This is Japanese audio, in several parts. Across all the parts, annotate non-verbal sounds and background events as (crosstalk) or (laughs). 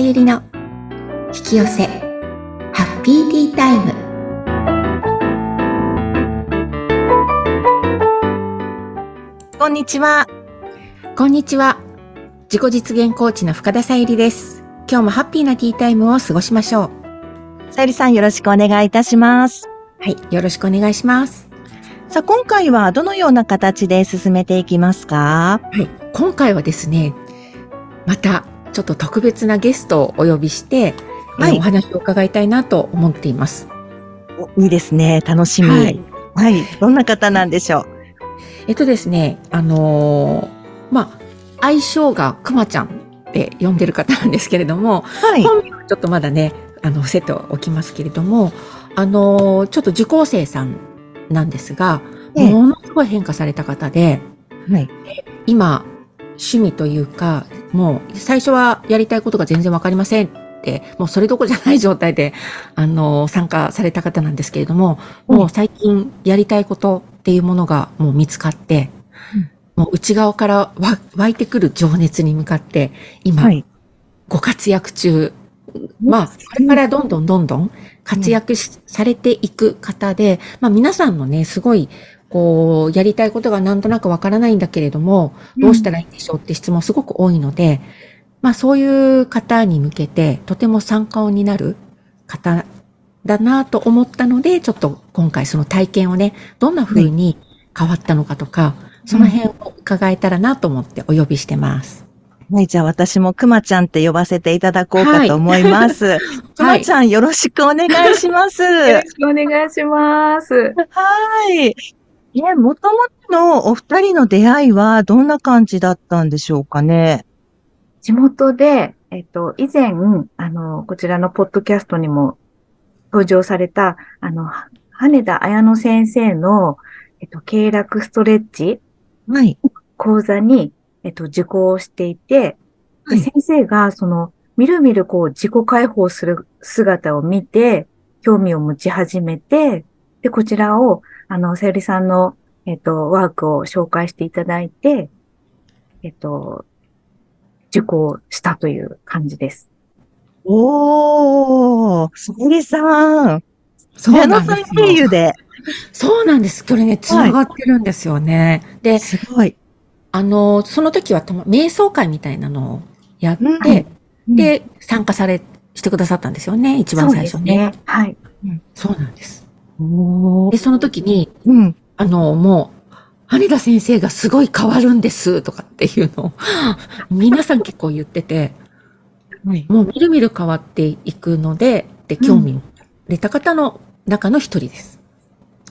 ゆりの引き寄せハッピーティータイム。こんにちは。こんにちは。自己実現コーチの深田さゆりです。今日もハッピーなティータイムを過ごしましょう。さゆりさんよろしくお願いいたします。はいよろしくお願いします。さあ、今回はどのような形で進めていきますか？はい今回はですねまたちょっと特別なゲストをお呼びして、えーはいお話を伺いたいなと思っていますおいいですね。楽しみ。ははいい。どんな方なんでしょう？えっとですね、あのーまあ、愛称がくまちゃんって呼んでる方なんですけれども、はい。本名はちょっとまだね、あの、伏せておきますけれども、あのーちょっと受講生さんなんですが、ええものすごい変化された方で、はい。今、趣味というか、もう最初はやりたいことが全然わかりませんって、もうそれどころじゃない状態で、あの、参加された方なんですけれども、うんもう最近やりたいことっていうものがもう見つかって、うんもう内側からわ湧いてくる情熱に向かって、今、はい。ご活躍中。まあ、これからどんどんどんどん活躍しされていく方で、まあ皆さんのね、すごい、こう、やりたいことがなんとなくわからないんだけれども、どうしたらいいんでしょうって質問すごく多いので、まあそういう方に向けて、とても参考になる方だなと思ったので、ちょっと今回その体験をね、どんな風に変わったのかとか、その辺を伺えたらなと思ってお呼びしてます。はい。じゃあ私もくまちゃんって呼ばせていただこうかと思います。(laughs) くまちゃんよろしくお願いします。よろしくお願いします。はい。え、もともとのお二人の出会いはどんな感じだったんでしょうかね？地元で、えっと、以前、あの、こちらのポッドキャストにも登場された、あの、は羽田綾乃先生の、えっと、経絡ストレッチはい。講座に、えっと、受講していて、ではい先生が、その、みるみるこう、自己解放する姿を見て、興味を持ち始めて、で、こちらを、あの、さゆりさんの、えっと、ワークを紹介していただいて、えっと、受講したという感じです。おー、すぎさん。そう矢野さんなんですよ経由で。そうなんです。これね、繋がってるんですよね。で、すごい。あの、その時はたま瞑想会みたいなのをやって、うんで、参加され、してくださったんですよね、一番最初ね。そうですね。はい。そうなんです。おで、その時に、うん。あの、もう、羽田先生がすごい変わるんです、とかっていうのを、(laughs) 皆さん結構言ってて、はい。もうみるみる変わっていくので、で、興味を入れた方の中の一人です。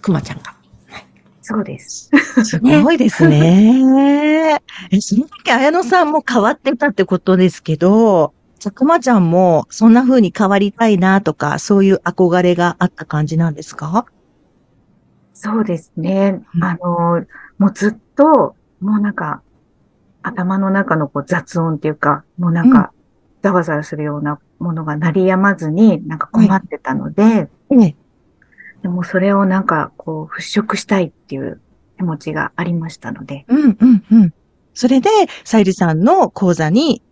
くまちゃんが。そうです。すごいですね。え、その時、綾野さんも変わってたってことですけど、じゃあ、くまちゃんもそんな風に変わりたいなとか、そういう憧れがあった感じなんですか？そうですね。うんあの、もうずっと、もうなんか、頭の中のこう雑音っていうか、もうなんか、ざわざわするようなものが鳴りやまずに、なんか困ってたので、ええ。でもそれをなんか、こう、払拭したいっていう気持ちがありましたので、うん、うん、うん。それで、さゆりさんの講座に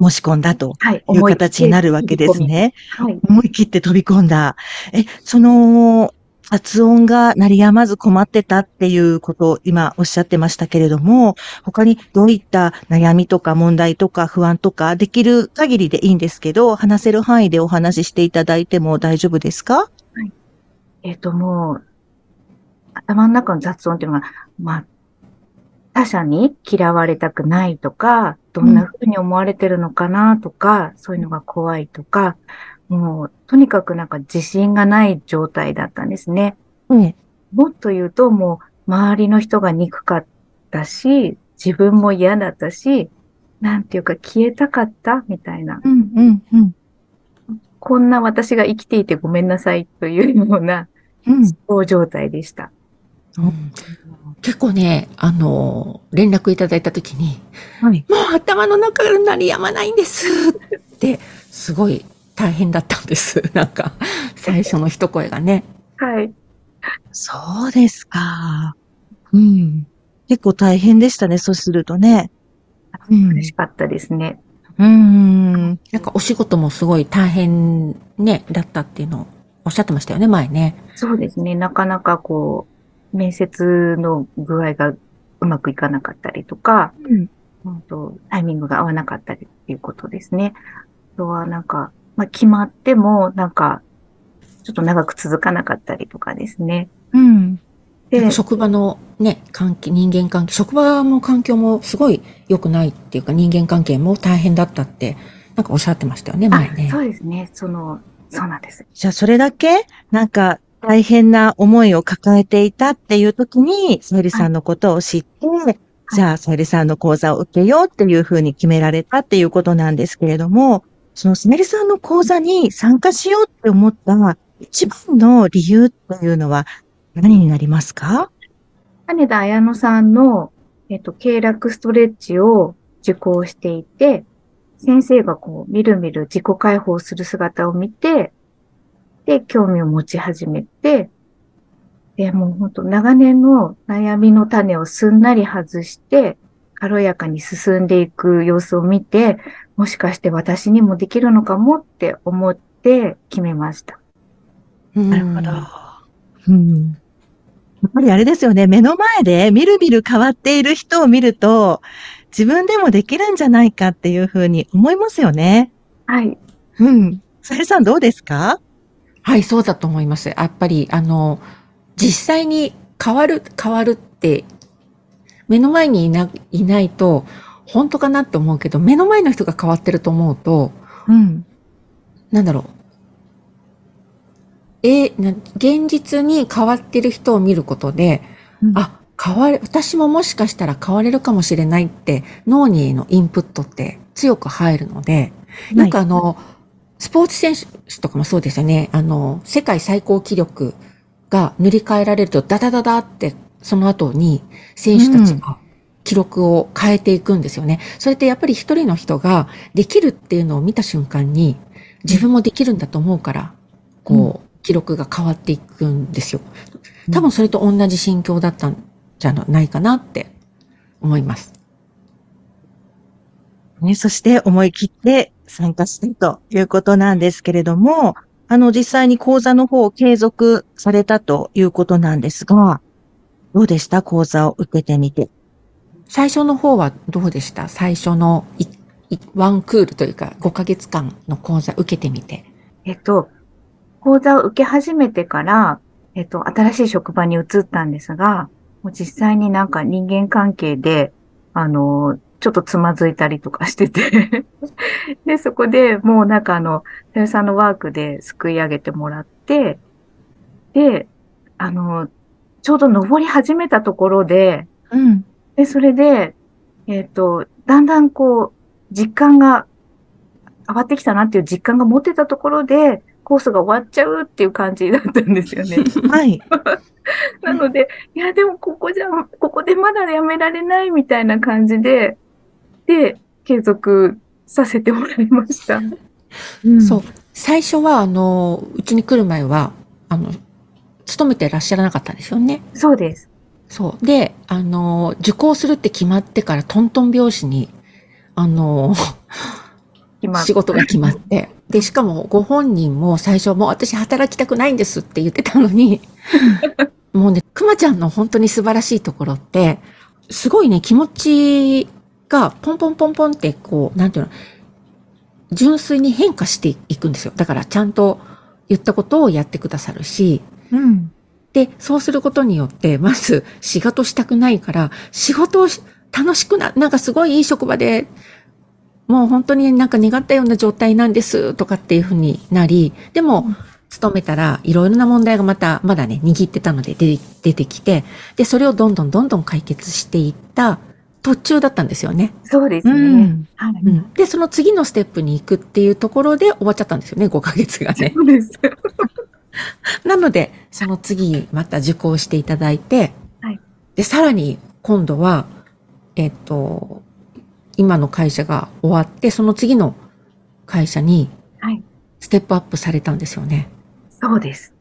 申し込んだとはい。いう形になるわけですね。はい。思い切って飛び込んだ。え、その、発音が鳴りやまず困ってたっていうことを今おっしゃってましたけれども、他にどういった悩みとか問題とか不安とかできる限りでいいんですけど、話せる範囲でお話ししていただいても大丈夫ですか？えっ、と、もう、頭の中の雑音っていうのが、まあ、他者に嫌われたくないとか、どんな風に思われてるのかなとか、そういうのが怖いとか、もう、とにかくなんか自信がない状態だったんですね。うん。もっと言うと、もう、周りの人が憎かったし、自分も嫌だったし、なんていうか消えたかったみたいな。うん、うん、うん。こんな私が生きていてごめんなさいというようなうん。そう状態でした。結構ね、あの、連絡いただいた時に、はい。もう頭の中が鳴りやまないんですって、すごい大変だったんです。(laughs) なんか、最初の一声がね。はい。そうですか。うん。結構大変でしたね、そうするとね。うん嬉しかったですね。うん。なんかお仕事もすごい大変ね、だったっていうのをおっしゃってましたよね、前ね。そうですね。なかなかこう、面接の具合がうまくいかなかったりとか、うん。本当タイミングが合わなかったりっていうことですね。あとはなんか、まあ、決まっても、なんか、ちょっと長く続かなかったりとかですね。うん。で、職場のね、関係、人間関係、職場も環境もすごい良くないっていうか人間関係も大変だったって、なんかおっしゃってましたよね、前ねあ。そうですね。その、そうなんです。じゃあ、それだけ、なんか、大変な思いを抱えていたっていう時に、さゆりさんのことを知って、じゃあ、さゆりさんの講座を受けようっていうふうに決められたっていうことなんですけれども、そのさゆりさんの講座に参加しようって思った一番の理由っていうのは何になりますか？羽田彩乃さんの、えっと、経絡ストレッチを受講していて、先生がこう、みるみる自己解放する姿を見て、で、興味を持ち始めて、で、もう本当長年の悩みの種をすんなり外して、軽やかに進んでいく様子を見て、もしかして私にもできるのかもって思って決めました。なうん。やっぱりあれですよね。目の前でみるみる変わっている人を見ると、自分でもできるんじゃないかっていうふうに思いますよね。はい。うん。さゆりさんどうですか？はい、そうだと思います。やっぱり、あの、実際に変わる、変わるって、目の前にいな、いないと、本当かなって思うけど、目の前の人が変わってると思うと、うん。なんだろう。えーな現実に変わってる人を見ることで、うんあ、変わる、私ももしかしたら変われるかもしれないって脳にのインプットって強く入るので、よくあの、スポーツ選手とかもそうですよね。あの、世界最高記録が塗り替えられるとダダダダってその後に選手たちが記録を変えていくんですよね。それってやっぱり一人の人ができるっていうのを見た瞬間に自分もできるんだと思うから、こう、記録が変わっていくんですよ。多分それと同じ心境だったんじゃないかなって思います。ね、そして思い切って参加してということなんですけれども、あの、実際に講座の方を継続されたということなんですが、どうでした？講座を受けてみて。最初の方はどうでした？最初のワンクールというか5ヶ月間の講座受けてみて。えっと、講座を受け始めてから、えっと、新しい職場に移ったんですが、もう実際になんか人間関係で、あの、ちょっとつまずいたりとかしてて (laughs) で、そこでもうなんかあの、さゆさんのワークですくい上げてもらって、で、あの、ちょうど登り始めたところで、うん。で、それで、えっ、と、だんだんこう、実感が変わってきたなっていう実感が持てたところで、コースが終わっちゃうっていう感じだったんですよね。(laughs) はい。(laughs) なので、いや、でもここじゃ、ここでまだやめられないみたいな感じで、で、継続させてもらいました。(laughs) うんそう。最初は、あの、うちに来る前は、あの、勤めてらっしゃらなかったんですよね。そうです。そう。で、あの、受講するって決まってからトントン拍子に、あの、今、仕事が決まって。で、しかもご本人も最初、もう私働きたくないんですって言ってたのに、(laughs) もうね、くまちゃんの本当に素晴らしいところって、すごいね、気持ちがポンポンポンポンってこう、なんていうの、純粋に変化していくんですよ。だからちゃんと言ったことをやってくださるし、うん。で、そうすることによって、まず仕事したくないから、仕事をし楽しくな、なんかすごいいい職場で、もう本当になんか願ったような状態なんですとかっていうふうになり、でも、勤めたらいろいろな問題がまた、まだね、握ってたので出てきて、で、それをどんどんどんどん解決していった途中だったんですよね。そうですうね。ん。はい。うん。で、その次のステップに行くっていうところで終わっちゃったんですよね、5ヶ月がね。そうです。(laughs) なので、その次また受講していただいて、はいで、さらに今度は、えっと、今の会社が終わって、その次の会社にはい。ステップアップされたんですよね。そうです。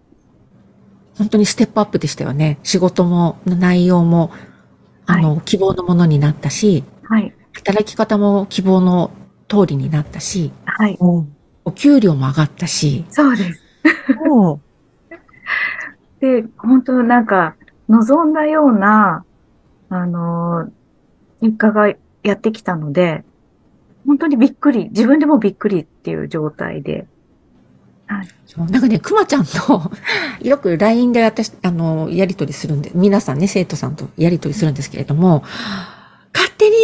本当にステップアップでしたよね。仕事も、内容も、あの、希望のものになったし、はい。働き方も希望の通りになったし、はい。お給料も上がったし、そうです。(laughs) で、本当なんか、望んだような、あのー結果がやってきたので、本当にびっくり、自分でもびっくりっていう状態で。そうなんかね、くまちゃんと (laughs) よく LINE で私、あの、やりとりするんで、皆さんね、生徒さんとやりとりするんですけれども、勝手に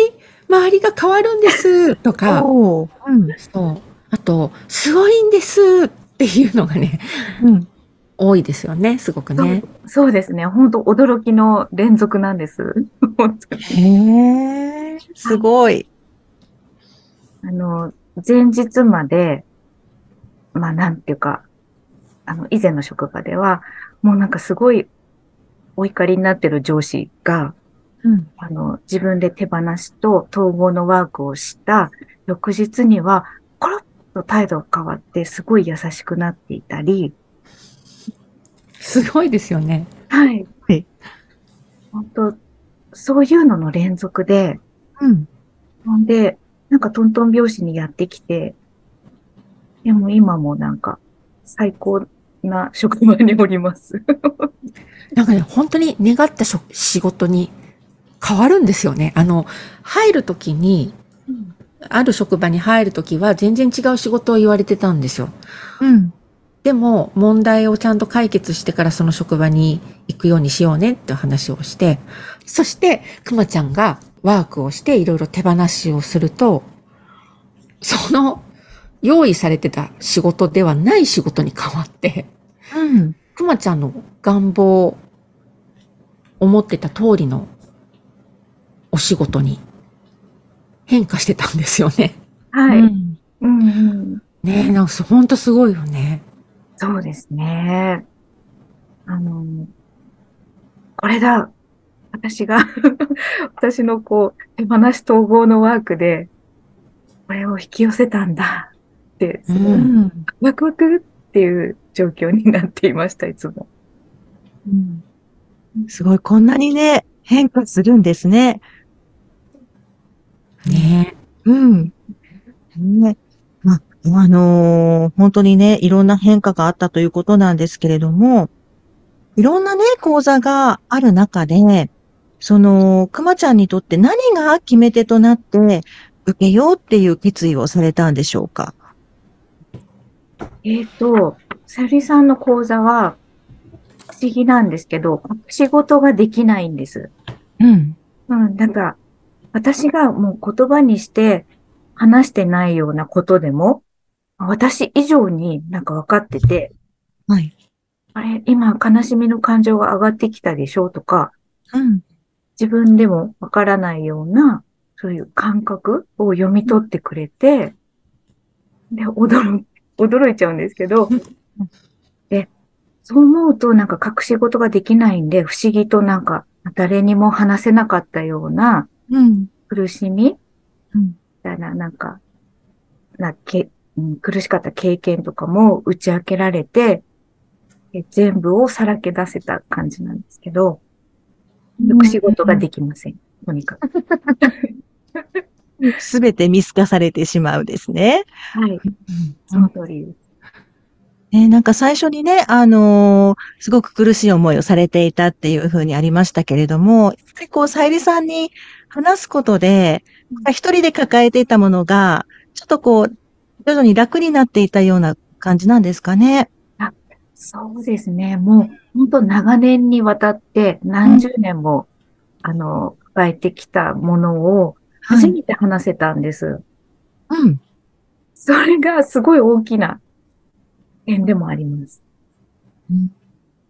周りが変わるんです (laughs) とか、おううん。そう。あと、すごいんですっていうのがね、うん。多いですよね、すごくね。そうですね。本当驚きの連続なんです。(laughs) へえ、すごい。あの、前日まで、まあなんていうか、あの、以前の職場では、もうなんかすごいお怒りになってる上司が、うん。あの、自分で手放しと統合のワークをした翌日には、コロッと態度が変わって、すごい優しくなっていたり、すごいですよね。はい。はい本当そういうのの連続で、うん。ほんで、なんかトントン拍子にやってきて、でも今もなんか最高な職場におります。(laughs) なんかね、本当に願ったしょ仕事に変わるんですよね。あの、入るときに、ある職場に入るときは全然違う仕事を言われてたんですよ。うん。でも、問題をちゃんと解決してからその職場に行くようにしようねって話をして、そして、くまちゃんがワークをしていろいろ手放しをすると、その用意されてた仕事ではない仕事に変わって、うん。くまちゃんの願望、思ってた通りのお仕事に変化してたんですよね。はい。うんうんうん、ねえ、なんかほんとすごいよね。そうですね。あの、これだ。私が、(laughs) 私のこう、手放し統合のワークで、これを引き寄せたんだうん。ワクワクっていう状況になっていました、いつも。うんすごい、こんなにね、変化するんですね。ねうん。ね。まあ、あのー本当にね、いろんな変化があったということなんですけれども、いろんなね、講座がある中で、その、くまちゃんにとって何が決め手となって、受けようっていう決意をされたんでしょうか？えっ、と、さゆりさんの講座は、不思議なんですけど、仕事ができないんです。うん。うん、なんか、私がもう言葉にして話してないようなことでも、私以上になんか分かってて、はい。あれ、今悲しみの感情が上がってきたでしょとか、うん。自分でも分からないような、そういう感覚を読み取ってくれて、で、驚、驚いちゃうんですけど、で、そう思うとなんか隠し事ができないんで、不思議となんか誰にも話せなかったようなうん。苦しみうんみたいな、なんか、なけ、うん苦しかった経験とかも打ち明けられて、え全部をさらけ出せた感じなんですけど、隠し事ができません。とにかく。(laughs) すべて見透かされてしまうですね。はい。その通りです。ね、なんか最初にね、あのーすごく苦しい思いをされていたっていうふうにありましたけれども、やっぱりこう、さゆりさんに話すことで、一人で抱えていたものが、ちょっとこう、徐々に楽になっていたような感じなんですかね。そうですね。もう、本当長年にわたって何十年も、あの、抱えてきたものを初めて話せたんです。うん。それがすごい大きな点でもあります。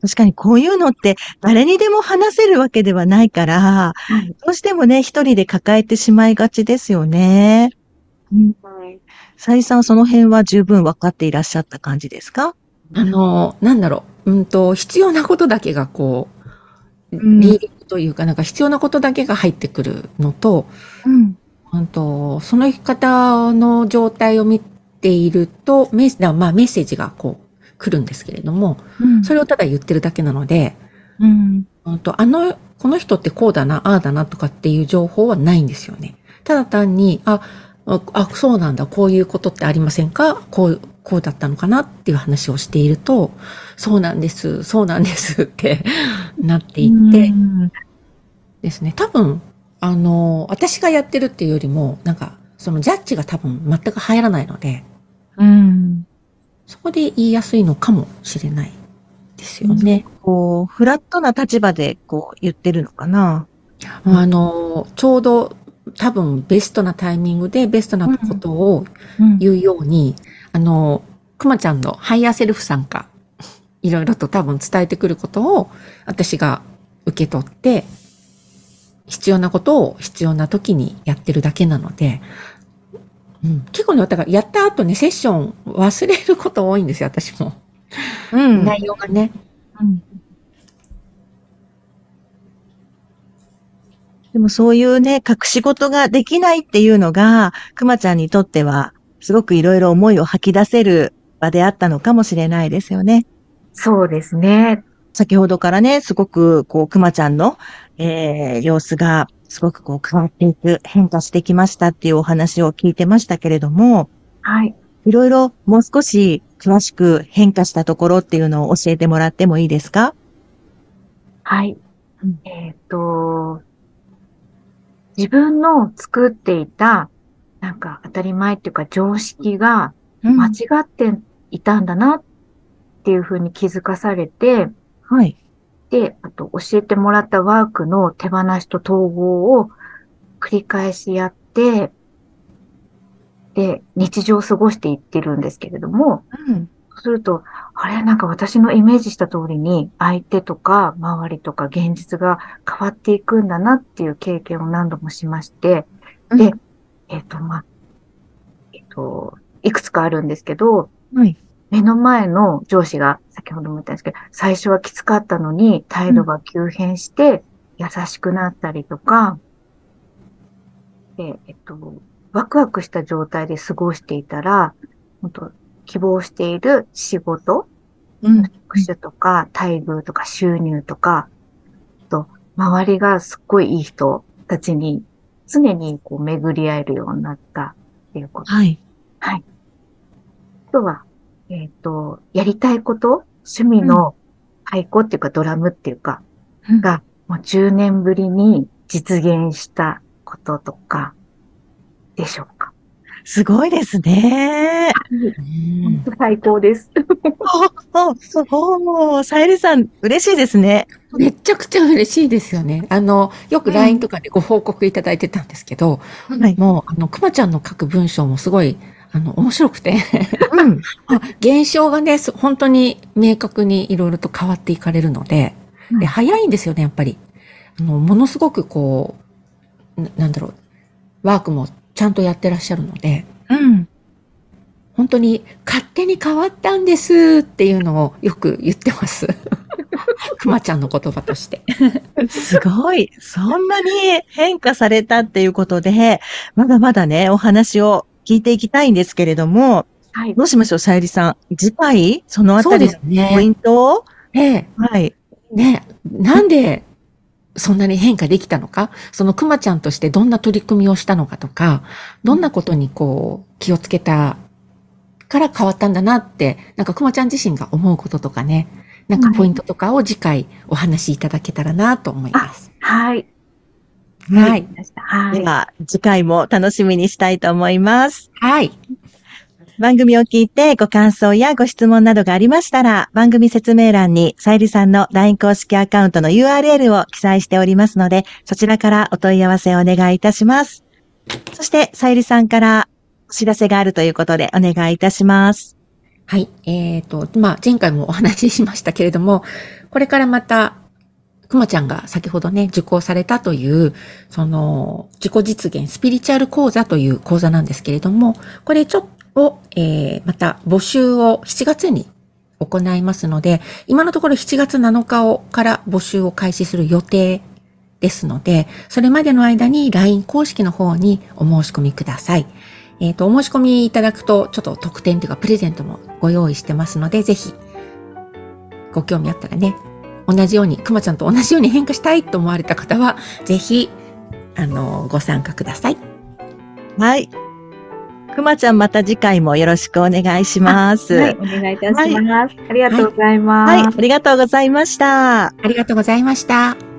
確かにこういうのって誰にでも話せるわけではないから、はい。どうしてもね、一人で抱えてしまいがちですよね。うん。さゆりさんはその辺は十分分かっていらっしゃった感じですか？あの、なんだろう、うんと、必要なことだけがこう、うんリーディングというか、なんか必要なことだけが入ってくるのと、うん。うんと、その方の状態を見ていると、メッセまあメッセージがこう来るんですけれども、うんそれをただ言ってるだけなので、うん。うんと、あの、この人ってこうだな、ああだなとかっていう情報はないんですよね。ただ単に、あ、あ、あそうなんだ、こういうことってありませんか？こう、こうだったのかなっていう話をしていると、そうなんです、そうなんです (laughs) ってなっていって、うんですね。多分、あの、私がやってるっていうよりも、なんか、そのジャッジが多分全く入らないので、うん。そこで言いやすいのかもしれないですよね。こう、フラットな立場で、こう、言ってるのかな。あの、ちょうど多分ベストなタイミングでベストなことをうん言うように、あの、くまちゃんのハイヤーセルフさんがいろいろと多分伝えてくることを私が受け取って、必要なことを必要な時にやってるだけなので、うん、結構ね、だからやった後ね、セッション忘れること多いんですよ、私も。うん。内容がね。うんでもそういうね、隠し事ができないっていうのが、くまちゃんにとっては、すごくいろいろ思いを吐き出せる場であったのかもしれないですよね。そうですね。先ほどからね、すごく、こう、くまちゃんの、えー、様子が、すごくこう、変わっていく、変化してきましたっていうお話を聞いてましたけれども、はい。いろいろもう少し詳しく変化したところっていうのを教えてもらってもいいですかはい。うんえっ、と、自分の作っていた、なんか当たり前っていうか常識が間違っていたんだなっていうふうに気づかされて、はい。で、あと教えてもらったワークの手放しと統合を繰り返しやって、で、日常を過ごしていってるんですけれども、うん。そうすると、あれ、なんか私のイメージした通りに、相手とか周りとか現実が変わっていくんだなっていう経験を何度もしまして、で、えっ、と、まあ、えっ、と、いくつかあるんですけど、はい。目の前の上司が、先ほども言ったんですけど、最初はきつかったのに、態度が急変して、優しくなったりとか、で、えっと、ワクワクした状態で過ごしていたら、本当希望している仕事、うん。職種とか、待遇とか収入とか、あと、周りがすっごいいい人たちに常にこう巡り合えるようになったっていうこと。はい。はい。あとは、えっ、と、やりたいこと、趣味の太鼓っていうかドラムっていうか、うんが、もう10年ぶりに実現したこととか、でしょうか。すごいですね。うん本当最高です。お、すごい。さゆりさん、嬉しいですね。めちゃくちゃ嬉しいですよね。あの、よくうん LINE とかでご報告いただいてたんですけど、はい。もう、あの、くまちゃんの書く文章もすごい、あの、面白くて、うん。あ現象がね、す本当に明確にいろいろと変わっていかれるので、で、早いんですよね、やっぱり。あの、ものすごくこう、ななんだろう、ワークもちゃんとやってらっしゃるので、うん。本当に勝手に変わったんですっていうのをよく言ってます。(laughs) くまちゃんの言葉として。すごい。そんなに変化されたっていうことで、まだまだね、お話を聞いていきたいんですけれども、はい。どうしましょう、さゆりさん。次回、そのあたりの。ポイントを、ええはい。ね、なんでそんなに変化できたのか、そのくまちゃんとしてどんな取り組みをしたのかとか、どんなことにこう気をつけたから変わったんだなって、なんかくまちゃん自身が思うこととかね、なんかポイントとかを次回お話しいただけたらなと思います。はい。はい。はい。では、次回も楽しみにしたいと思います。はい。番組を聞いてご感想やご質問などがありましたら、番組説明欄にさゆりさんの LINE 公式アカウントの URL を記載しておりますので、そちらからお問い合わせをお願いいたします。そして、さゆりさんからお知らせがあるということでお願いいたします。はい。えっ、と、まあ、前回もお話ししましたけれども、これからまた、くまちゃんが先ほどね、受講されたという、その、自己実現スピリチュアル講座という講座なんですけれども、これちょっと、えー、また募集を7月に行いますので、今のところ7月7日をから募集を開始する予定ですので、それまでの間に LINE 公式の方にお申し込みください。えっ、と、お申し込みいただくと、ちょっと特典というかプレゼントもご用意してますので、ぜひ、ご興味あったらね、同じように、くまちゃんと同じように変化したいと思われた方は、ぜひ、あの、ご参加ください。はい。くまちゃんまた次回もよろしくお願いします。はい、お願いいたします。ありがとうございます。はい、ありがとうございました。ありがとうございました。